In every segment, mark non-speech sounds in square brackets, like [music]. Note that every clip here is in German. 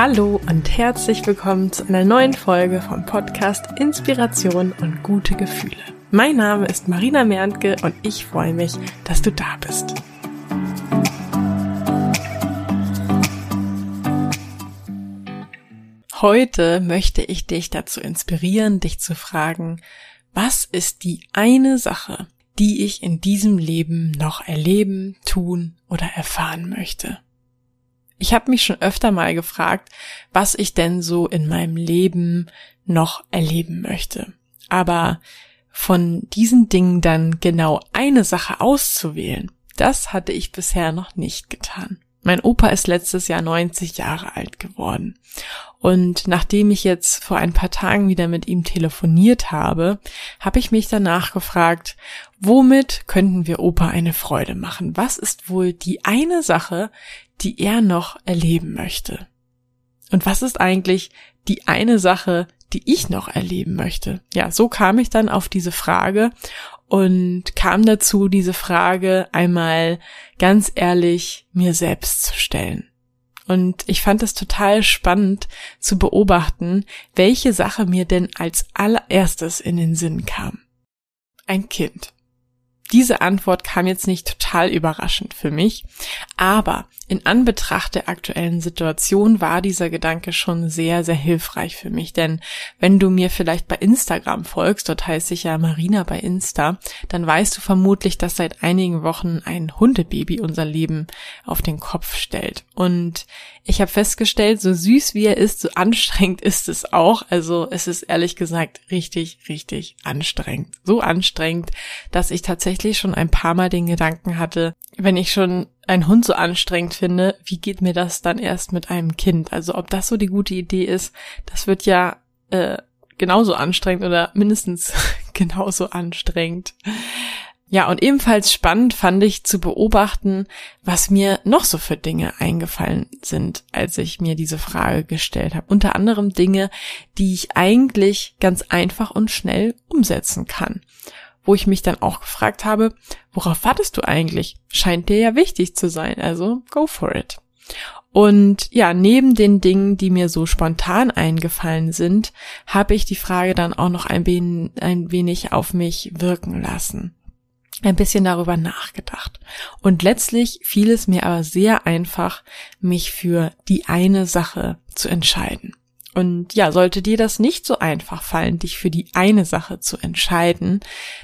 Hallo und herzlich willkommen zu einer neuen Folge vom Podcast Inspiration und gute Gefühle. Mein Name ist Marina Merntke und ich freue mich, dass du da bist. Heute möchte ich dich dazu inspirieren, dich zu fragen, was ist die eine Sache, die ich in diesem Leben noch erleben, tun oder erfahren möchte? Ich habe mich schon öfter mal gefragt, was ich denn so in meinem Leben noch erleben möchte. Aber von diesen Dingen dann genau eine Sache auszuwählen, das hatte ich bisher noch nicht getan. Mein Opa ist letztes Jahr 90 Jahre alt geworden. Und nachdem ich jetzt vor ein paar Tagen wieder mit ihm telefoniert habe, habe ich mich danach gefragt, womit könnten wir Opa eine Freude machen? Was ist wohl die eine Sache, die er noch erleben möchte? Und was ist eigentlich die eine Sache, die ich noch erleben möchte? Ja, so kam ich dann auf diese Frage und kam dazu, diese Frage einmal ganz ehrlich mir selbst zu stellen. Und ich fand es total spannend zu beobachten, welche Sache mir denn als allererstes in den Sinn kam. Ein Kind. Diese Antwort kam jetzt nicht total überraschend für mich, aber in Anbetracht der aktuellen Situation war dieser Gedanke schon sehr, sehr hilfreich für mich, denn wenn du mir vielleicht bei Instagram folgst, dort heißt ich ja Marina bei Insta, dann weißt du vermutlich, dass seit einigen Wochen ein Hundebaby unser Leben auf den Kopf stellt. Und ich habe festgestellt, so süß wie er ist, so anstrengend ist es auch. Also es ist ehrlich gesagt richtig, richtig anstrengend. So anstrengend, dass ich tatsächlich schon ein paar Mal den Gedanken hatte, wenn ich schon einen Hund so anstrengend finde, wie geht mir das dann erst mit einem Kind? Also ob das so die gute Idee ist, das wird ja äh, genauso anstrengend oder mindestens [laughs] genauso anstrengend. Ja, und ebenfalls spannend fand ich zu beobachten, was mir noch so für Dinge eingefallen sind, als ich mir diese Frage gestellt habe. Unter anderem Dinge, die ich eigentlich ganz einfach und schnell umsetzen kann. Wo ich mich dann auch gefragt habe, worauf wartest du eigentlich? Scheint dir ja wichtig zu sein, also go for it. Und ja, neben den Dingen, die mir so spontan eingefallen sind, habe ich die Frage dann auch noch ein, wenig auf mich wirken lassen ein bisschen darüber nachgedacht. Und letztlich fiel es mir aber sehr einfach, mich für die eine Sache zu entscheiden. Und ja, sollte dir das nicht so einfach fallen, dich für die eine Sache zu entscheiden,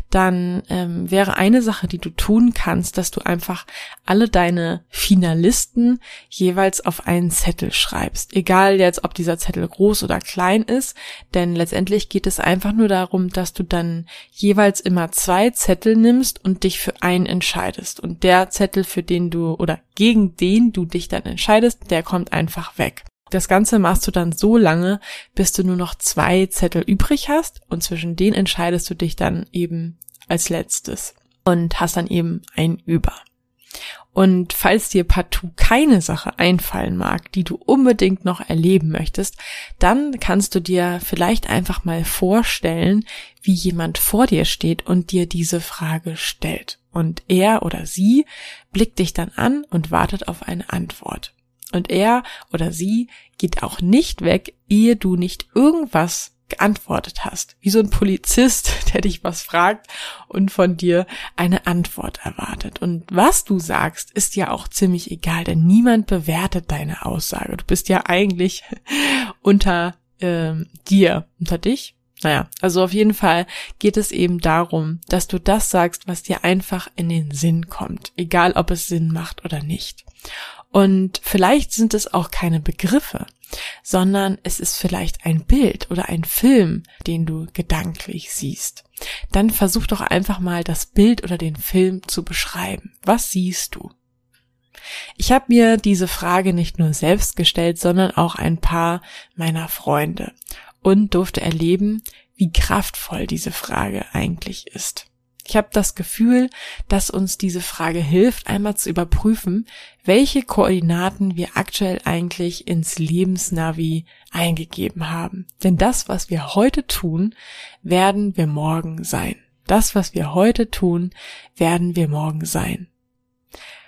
dann ähm, wäre eine Sache, die du tun kannst, dass du einfach alle deine Finalisten jeweils auf einen Zettel schreibst. Egal jetzt, ob dieser Zettel groß oder klein ist, denn letztendlich geht es einfach nur darum, dass du dann jeweils immer zwei Zettel nimmst und dich für einen entscheidest. Und der Zettel, für den du oder gegen den du dich dann entscheidest, der kommt einfach weg. Das Ganze machst du dann so lange, bis du nur noch zwei Zettel übrig hast und zwischen denen entscheidest du dich dann eben als letztes und hast dann eben ein über. Und falls dir partout keine Sache einfallen mag, die du unbedingt noch erleben möchtest, dann kannst du dir vielleicht einfach mal vorstellen, wie jemand vor dir steht und dir diese Frage stellt. Und er oder sie blickt dich dann an und wartet auf eine Antwort. Und er oder sie geht auch nicht weg, ehe du nicht irgendwas geantwortet hast. Wie so ein Polizist, [laughs] der dich was fragt und von dir eine Antwort erwartet. Und was du sagst, ist ja auch ziemlich egal, denn niemand bewertet deine Aussage. Du bist ja eigentlich [laughs] unter ähm, dir, unter dich. Naja, also auf jeden Fall geht es eben darum, dass du das sagst, was dir einfach in den Sinn kommt, egal ob es Sinn macht oder nicht. Und vielleicht sind es auch keine Begriffe, sondern es ist vielleicht ein Bild oder ein Film, den du gedanklich siehst. Dann versuch doch einfach mal das Bild oder den Film zu beschreiben. Was siehst du? Ich habe mir diese Frage nicht nur selbst gestellt, sondern auch ein paar meiner Freunde und durfte erleben, wie kraftvoll diese Frage eigentlich ist. Ich habe das Gefühl, dass uns diese Frage hilft, einmal zu überprüfen, welche Koordinaten wir aktuell eigentlich ins Lebensnavi eingegeben haben. Denn das, was wir heute tun, werden wir morgen sein. Das, was wir heute tun, werden wir morgen sein.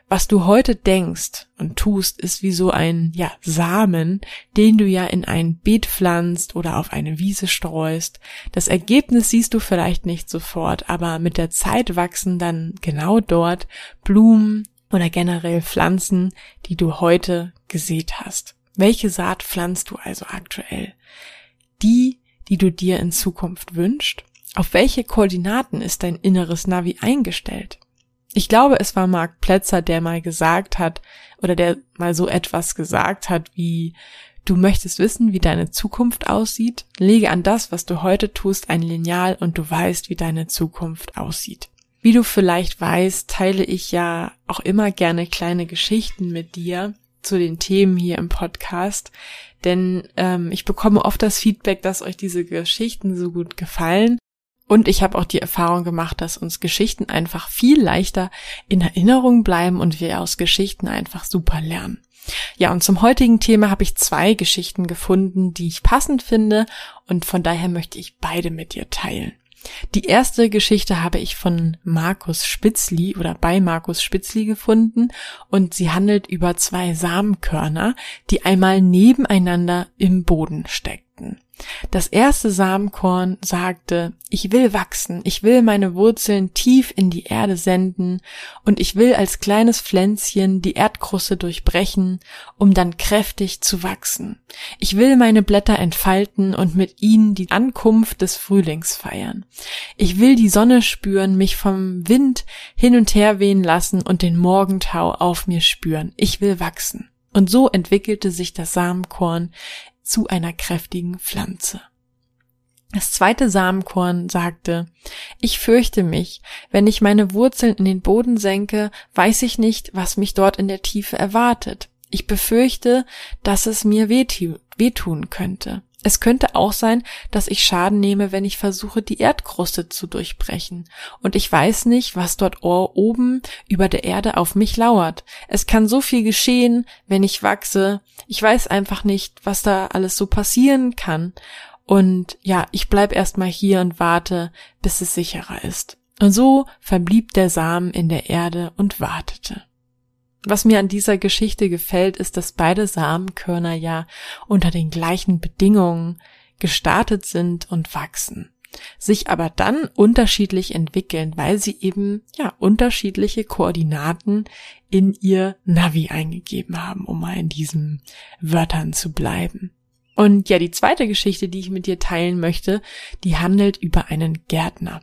Was du heute denkst und tust, ist wie so ein, ja, Samen, den du ja in ein Beet pflanzt oder auf eine Wiese streust. Das Ergebnis siehst du vielleicht nicht sofort, aber mit der Zeit wachsen dann genau dort Blumen oder generell Pflanzen, die du heute gesät hast. Welche Saat pflanzt du also aktuell? Die, die du dir in Zukunft wünschst? Auf welche Koordinaten ist dein inneres Navi eingestellt? Ich glaube, es war Mark Plätzer, der mal gesagt hat, oder der mal so etwas gesagt hat, wie du möchtest wissen, wie deine Zukunft aussieht, lege an das, was du heute tust, ein Lineal und du weißt, wie deine Zukunft aussieht. Wie du vielleicht weißt, teile ich ja auch immer gerne kleine Geschichten mit dir zu den Themen hier im Podcast, denn ähm, ich bekomme oft das Feedback, dass euch diese Geschichten so gut gefallen und ich habe auch die Erfahrung gemacht, dass uns Geschichten einfach viel leichter in Erinnerung bleiben und wir aus Geschichten einfach super lernen. Ja, und zum heutigen Thema habe ich zwei Geschichten gefunden, die ich passend finde und von daher möchte ich beide mit dir teilen. Die erste Geschichte habe ich von Markus Spitzli oder bei Markus Spitzli gefunden und sie handelt über zwei Samenkörner, die einmal nebeneinander im Boden steckten. Das erste Samenkorn sagte, ich will wachsen, ich will meine Wurzeln tief in die Erde senden und ich will als kleines Pflänzchen die Erdkruste durchbrechen, um dann kräftig zu wachsen. Ich will meine Blätter entfalten und mit ihnen die Ankunft des Frühlings feiern. Ich will die Sonne spüren, mich vom Wind hin und her wehen lassen und den Morgentau auf mir spüren. Ich will wachsen. Und so entwickelte sich das Samenkorn zu einer kräftigen Pflanze. Das zweite Samenkorn sagte, ich fürchte mich, wenn ich meine Wurzeln in den Boden senke, weiß ich nicht, was mich dort in der Tiefe erwartet. Ich befürchte, dass es mir wehtun könnte. Es könnte auch sein, dass ich Schaden nehme, wenn ich versuche, die Erdkruste zu durchbrechen. Und ich weiß nicht, was dort oben über der Erde auf mich lauert. Es kann so viel geschehen, wenn ich wachse. Ich weiß einfach nicht, was da alles so passieren kann. Und ja, ich bleib erstmal hier und warte, bis es sicherer ist. Und so verblieb der Samen in der Erde und wartete. Was mir an dieser Geschichte gefällt, ist, dass beide Samenkörner ja unter den gleichen Bedingungen gestartet sind und wachsen, sich aber dann unterschiedlich entwickeln, weil sie eben ja unterschiedliche Koordinaten in ihr Navi eingegeben haben, um mal in diesen Wörtern zu bleiben. Und ja, die zweite Geschichte, die ich mit dir teilen möchte, die handelt über einen Gärtner.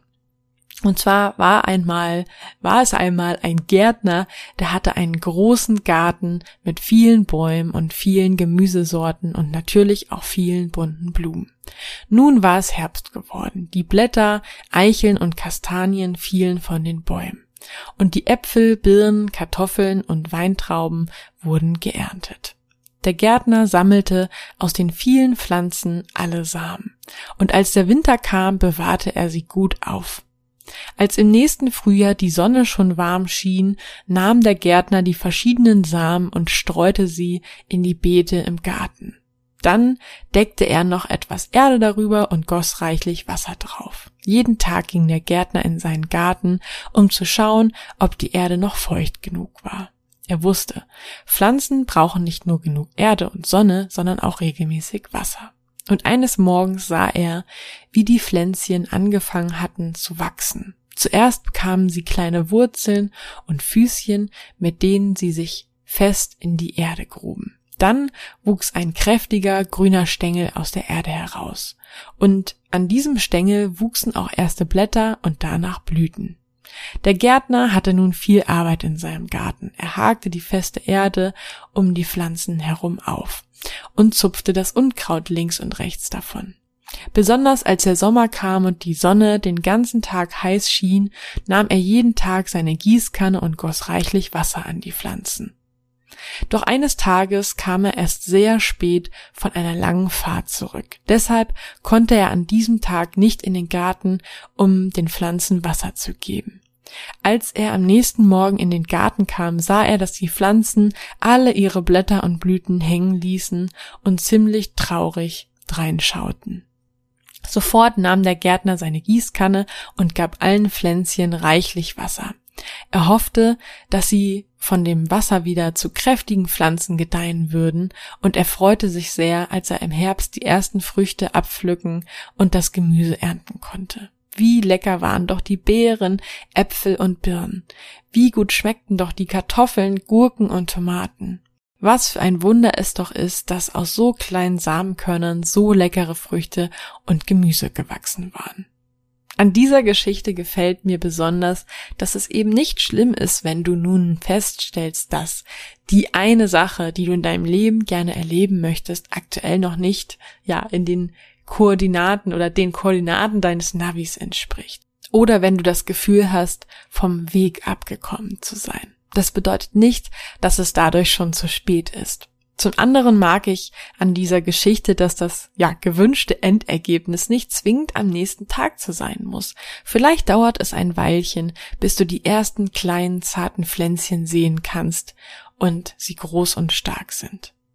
Und zwar war einmal, war es einmal ein Gärtner, der hatte einen großen Garten mit vielen Bäumen und vielen Gemüsesorten und natürlich auch vielen bunten Blumen. Nun war es Herbst geworden. Die Blätter, Eicheln und Kastanien fielen von den Bäumen. Und die Äpfel, Birnen, Kartoffeln und Weintrauben wurden geerntet. Der Gärtner sammelte aus den vielen Pflanzen alle Samen. Und als der Winter kam, bewahrte er sie gut auf. Als im nächsten Frühjahr die Sonne schon warm schien, nahm der Gärtner die verschiedenen Samen und streute sie in die Beete im Garten. Dann deckte er noch etwas Erde darüber und goss reichlich Wasser drauf. Jeden Tag ging der Gärtner in seinen Garten, um zu schauen, ob die Erde noch feucht genug war. Er wusste, Pflanzen brauchen nicht nur genug Erde und Sonne, sondern auch regelmäßig Wasser. Und eines Morgens sah er, wie die Pflänzchen angefangen hatten zu wachsen. Zuerst bekamen sie kleine Wurzeln und Füßchen, mit denen sie sich fest in die Erde gruben. Dann wuchs ein kräftiger grüner Stängel aus der Erde heraus. Und an diesem Stängel wuchsen auch erste Blätter und danach Blüten. Der Gärtner hatte nun viel Arbeit in seinem Garten. Er hakte die feste Erde um die Pflanzen herum auf und zupfte das Unkraut links und rechts davon. Besonders als der Sommer kam und die Sonne den ganzen Tag heiß schien, nahm er jeden Tag seine Gießkanne und goss reichlich Wasser an die Pflanzen. Doch eines Tages kam er erst sehr spät von einer langen Fahrt zurück. Deshalb konnte er an diesem Tag nicht in den Garten, um den Pflanzen Wasser zu geben. Als er am nächsten Morgen in den Garten kam, sah er, dass die Pflanzen alle ihre Blätter und Blüten hängen ließen und ziemlich traurig dreinschauten. Sofort nahm der Gärtner seine Gießkanne und gab allen Pflänzchen reichlich Wasser. Er hoffte, dass sie von dem Wasser wieder zu kräftigen Pflanzen gedeihen würden, und er freute sich sehr, als er im Herbst die ersten Früchte abpflücken und das Gemüse ernten konnte. Wie lecker waren doch die Beeren, Äpfel und Birnen. Wie gut schmeckten doch die Kartoffeln, Gurken und Tomaten. Was für ein Wunder es doch ist, dass aus so kleinen Samenkörnern so leckere Früchte und Gemüse gewachsen waren. An dieser Geschichte gefällt mir besonders, dass es eben nicht schlimm ist, wenn du nun feststellst, dass die eine Sache, die du in deinem Leben gerne erleben möchtest, aktuell noch nicht, ja, in den Koordinaten oder den Koordinaten deines Navis entspricht. Oder wenn du das Gefühl hast, vom Weg abgekommen zu sein. Das bedeutet nicht, dass es dadurch schon zu spät ist. Zum anderen mag ich an dieser Geschichte, dass das ja gewünschte Endergebnis nicht zwingend am nächsten Tag zu sein muss. Vielleicht dauert es ein Weilchen, bis du die ersten kleinen zarten Pflänzchen sehen kannst und sie groß und stark sind.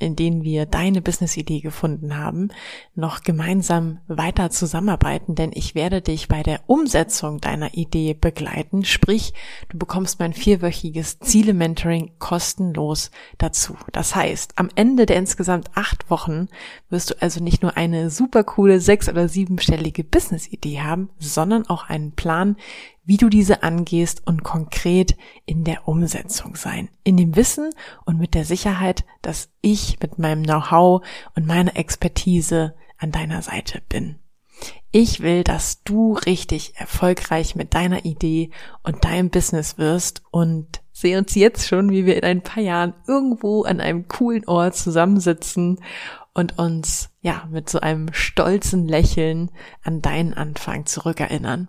in denen wir deine Business-Idee gefunden haben, noch gemeinsam weiter zusammenarbeiten, denn ich werde dich bei der Umsetzung deiner Idee begleiten. Sprich, du bekommst mein vierwöchiges Ziele-Mentoring kostenlos dazu. Das heißt, am Ende der insgesamt acht Wochen wirst du also nicht nur eine super coole sechs- oder siebenstellige Business-Idee haben, sondern auch einen Plan, wie du diese angehst und konkret in der Umsetzung sein. In dem Wissen und mit der Sicherheit, dass ich mit meinem Know-how und meiner Expertise an deiner Seite bin. Ich will, dass du richtig erfolgreich mit deiner Idee und deinem Business wirst und sehe uns jetzt schon, wie wir in ein paar Jahren irgendwo an einem coolen Ort zusammensitzen und uns ja mit so einem stolzen Lächeln an deinen Anfang zurückerinnern